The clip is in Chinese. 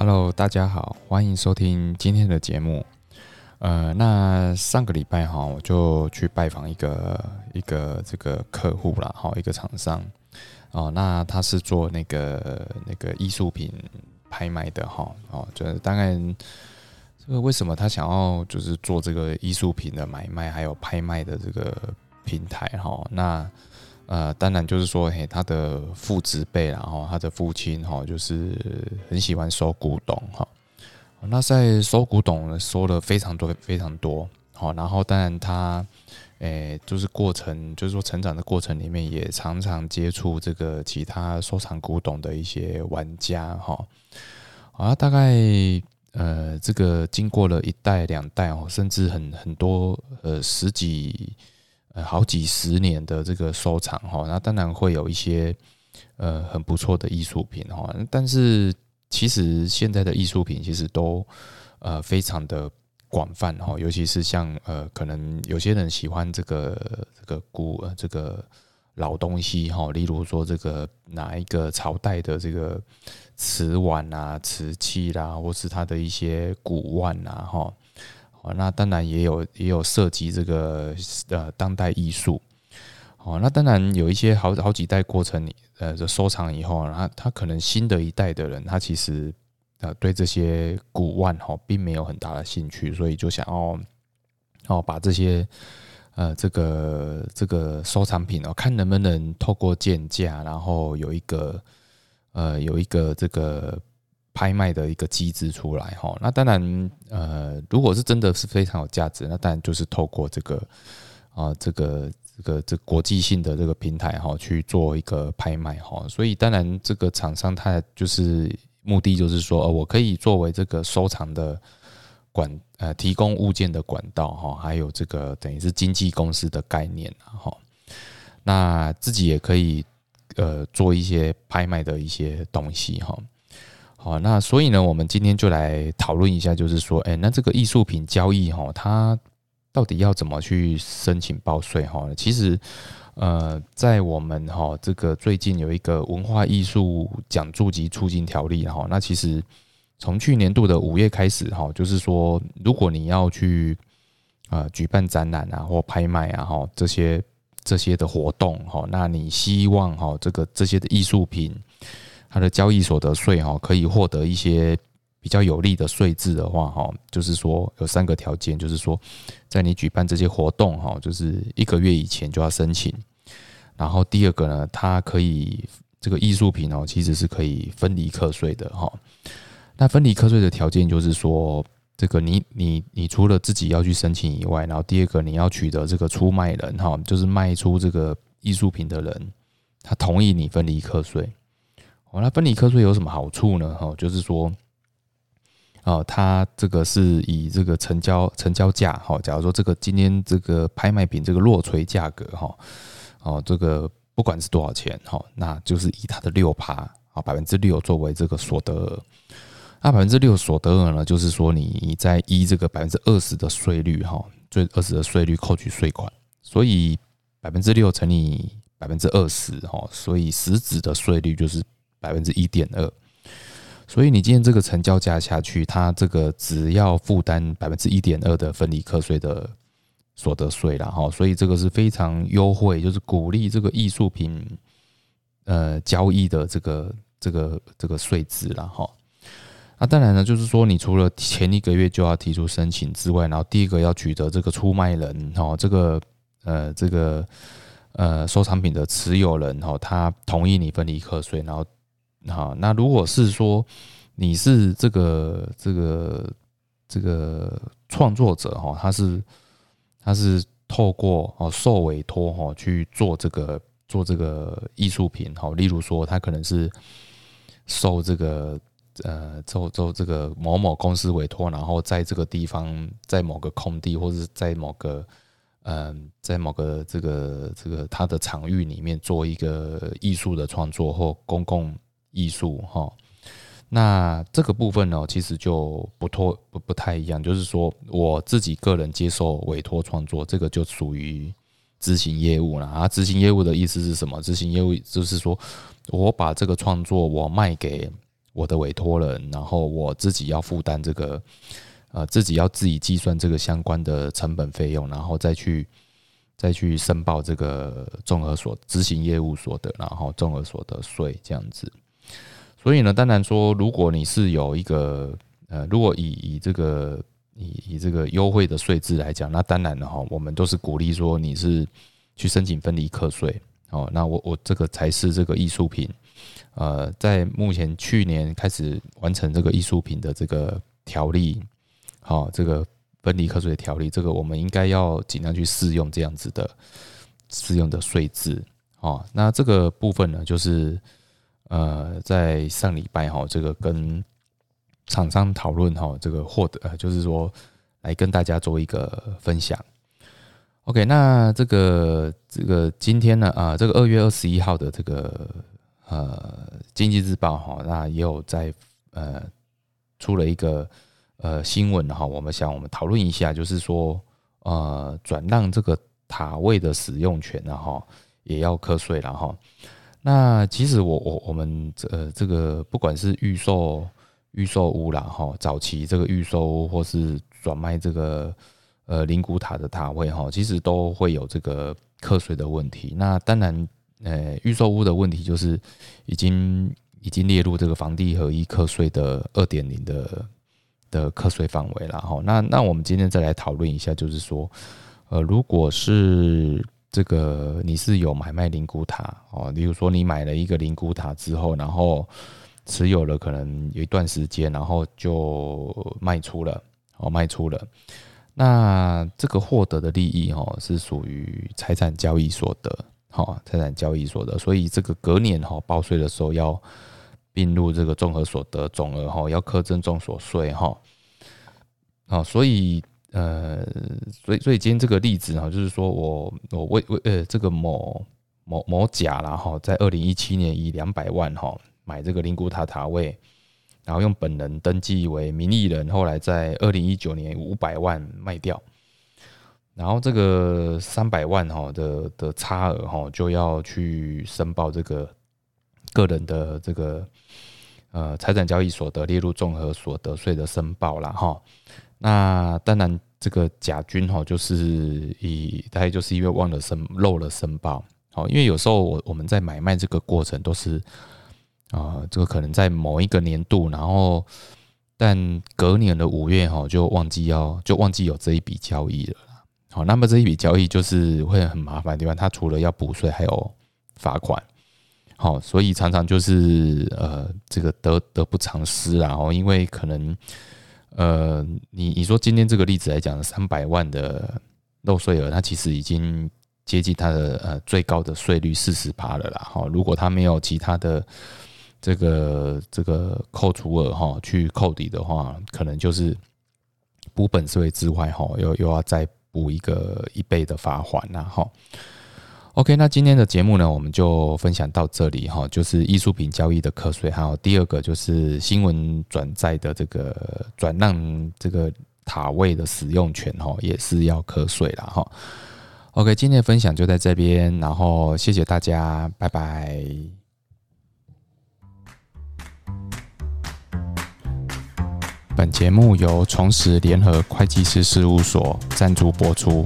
Hello，大家好，欢迎收听今天的节目。呃，那上个礼拜哈，我就去拜访一个一个这个客户啦，哈，一个厂商哦，那他是做那个那个艺术品拍卖的哈，哦，就是当然这个为什么他想要就是做这个艺术品的买卖还有拍卖的这个平台哈，那。呃，当然就是说，嘿，他的父子辈，然后他的父亲哈，就是很喜欢收古董哈。那在收古董收了非常多非常多，好，然后当然他，诶，就是过程，就是说成长的过程里面，也常常接触这个其他收藏古董的一些玩家哈。啊，大概呃，这个经过了一代两代哦，甚至很很多呃十几。好几十年的这个收藏哈，那当然会有一些呃很不错的艺术品哈，但是其实现在的艺术品其实都呃非常的广泛哈，尤其是像呃可能有些人喜欢这个这个古呃这个老东西哈，例如说这个哪一个朝代的这个瓷碗啊、瓷器啦，或是它的一些古玩啊哈。那当然也有也有涉及这个呃当代艺术，哦，那当然有一些好好几代过程里，呃，的收藏以后，他他可能新的一代的人，他其实呃对这些古玩哈并没有很大的兴趣，所以就想要哦把这些呃这个这个收藏品哦，看能不能透过鉴价，然后有一个呃有一个这个。拍卖的一个机制出来哈，那当然呃，如果是真的是非常有价值，那当然就是透过这个啊这个这个这国际性的这个平台哈去做一个拍卖哈，所以当然这个厂商他就是目的就是说，呃，我可以作为这个收藏的管呃提供物件的管道哈，还有这个等于是经纪公司的概念哈，那自己也可以呃做一些拍卖的一些东西哈。好，那所以呢，我们今天就来讨论一下，就是说，哎，那这个艺术品交易哈，它到底要怎么去申请报税哈？其实，呃，在我们哈这个最近有一个文化艺术奖助及促进条例哈，那其实从去年度的五月开始哈，就是说，如果你要去啊举办展览啊或拍卖啊哈这些这些的活动哈，那你希望哈这个这些的艺术品。它的交易所得税哈，可以获得一些比较有利的税制的话哈，就是说有三个条件，就是说在你举办这些活动哈，就是一个月以前就要申请。然后第二个呢，它可以这个艺术品哦，其实是可以分离课税的哈。那分离课税的条件就是说，这个你你你除了自己要去申请以外，然后第二个你要取得这个出卖人哈，就是卖出这个艺术品的人，他同意你分离课税。哦，那分离课税有什么好处呢？哈，就是说，哦，它这个是以这个成交成交价，哈，假如说这个今天这个拍卖品这个落锤价格，哈，哦，这个不管是多少钱，哈，那就是以它的六趴，啊，百分之六作为这个所得额。那百分之六所得额呢，就是说你在依这个百分之二十的税率，哈，最二十的税率扣取税款，所以百分之六乘以百分之二十，哈，所以实质的税率就是。百分之一点二，所以你今天这个成交价下去，它这个只要负担百分之一点二的分离课税的所得税了哈，所以这个是非常优惠，就是鼓励这个艺术品呃交易的这个这个这个税制了哈。那当然呢，就是说你除了前一个月就要提出申请之外，然后第一个要取得这个出卖人哈，这个呃这个呃收藏品的持有人哈，他同意你分离课税，然后。好，那如果是说你是这个这个这个创作者哈，他是他是透过哦受委托哈去做这个做这个艺术品哈，例如说他可能是受这个呃受受这个某某公司委托，然后在这个地方在某个空地或者在某个嗯在某个这个这个他的场域里面做一个艺术的创作或公共。艺术哈，那这个部分呢，其实就不托不不太一样，就是说我自己个人接受委托创作，这个就属于执行业务了啊。执行业务的意思是什么？执行业务就是说我把这个创作我卖给我的委托人，然后我自己要负担这个，呃，自己要自己计算这个相关的成本费用，然后再去再去申报这个综合所执行业务所得，然后综合所得税这样子。所以呢，当然说，如果你是有一个呃，如果以以这个以以这个优惠的税制来讲，那当然了哈，我们都是鼓励说你是去申请分离课税哦。那我我这个才是这个艺术品，呃，在目前去年开始完成这个艺术品的这个条例，好，这个分离课税的条例，这个我们应该要尽量去适用这样子的适用的税制哦。那这个部分呢，就是呃，在上礼拜哈，这个跟厂商讨论哈，这个获得呃，就是说来跟大家做一个分享。OK，那这个这个今天呢啊，这个二月二十一号的这个呃经济日报哈，那也有在呃出了一个呃新闻哈，我们想我们讨论一下，就是说呃转让这个塔位的使用权然后也要课税了哈。那其实我我我们呃这个不管是预售。预售屋啦，哈，早期这个预售或是转卖这个呃灵骨塔的塔位哈，其实都会有这个课税的问题。那当然，呃，预售屋的问题就是已经已经列入这个房地合一课税的二点零的的课税范围了哈。那那我们今天再来讨论一下，就是说，呃，如果是这个你是有买卖灵骨塔哦，例如说你买了一个灵骨塔之后，然后持有了可能有一段时间，然后就卖出了，哦，卖出了。那这个获得的利益，哈，是属于财产交易所得，好，财产交易所得。所以这个隔年，哈，报税的时候要并入这个综合所得总额，哈，要课征重所税，哈。好，所以，呃，所以，所以今天这个例子，哈，就是说我，我为为呃，这个某某某甲啦，哈，在二零一七年以两百万，哈。买这个灵骨塔塔位，然后用本人登记为名义人，后来在二零一九年五百万卖掉，然后这个三百万哈的的差额哈就要去申报这个个人的这个呃财产交易所得列入综合所得税的申报了哈。那当然这个甲军哈就是以大概就是因为忘了申漏了申报，好，因为有时候我我们在买卖这个过程都是。啊，这个可能在某一个年度，然后但隔年的五月哈，就忘记要就忘记有这一笔交易了好，那么这一笔交易就是会很麻烦，对吧？它除了要补税，还有罚款。好，所以常常就是呃，这个得得不偿失然后因为可能呃，你你说今天这个例子来讲，三百万的漏税额，它其实已经接近它的呃最高的税率四十趴了啦。哈，如果它没有其他的。这个这个扣除额哈，去扣抵的话，可能就是补本税之外哈，又又要再补一个一倍的罚款呐哈。OK，那今天的节目呢，我们就分享到这里哈，就是艺术品交易的课税，还有第二个就是新闻转载的这个转让这个塔位的使用权哈，也是要课税了哈。OK，今天的分享就在这边，然后谢谢大家，拜拜。本节目由重实联合会计师事务所赞助播出。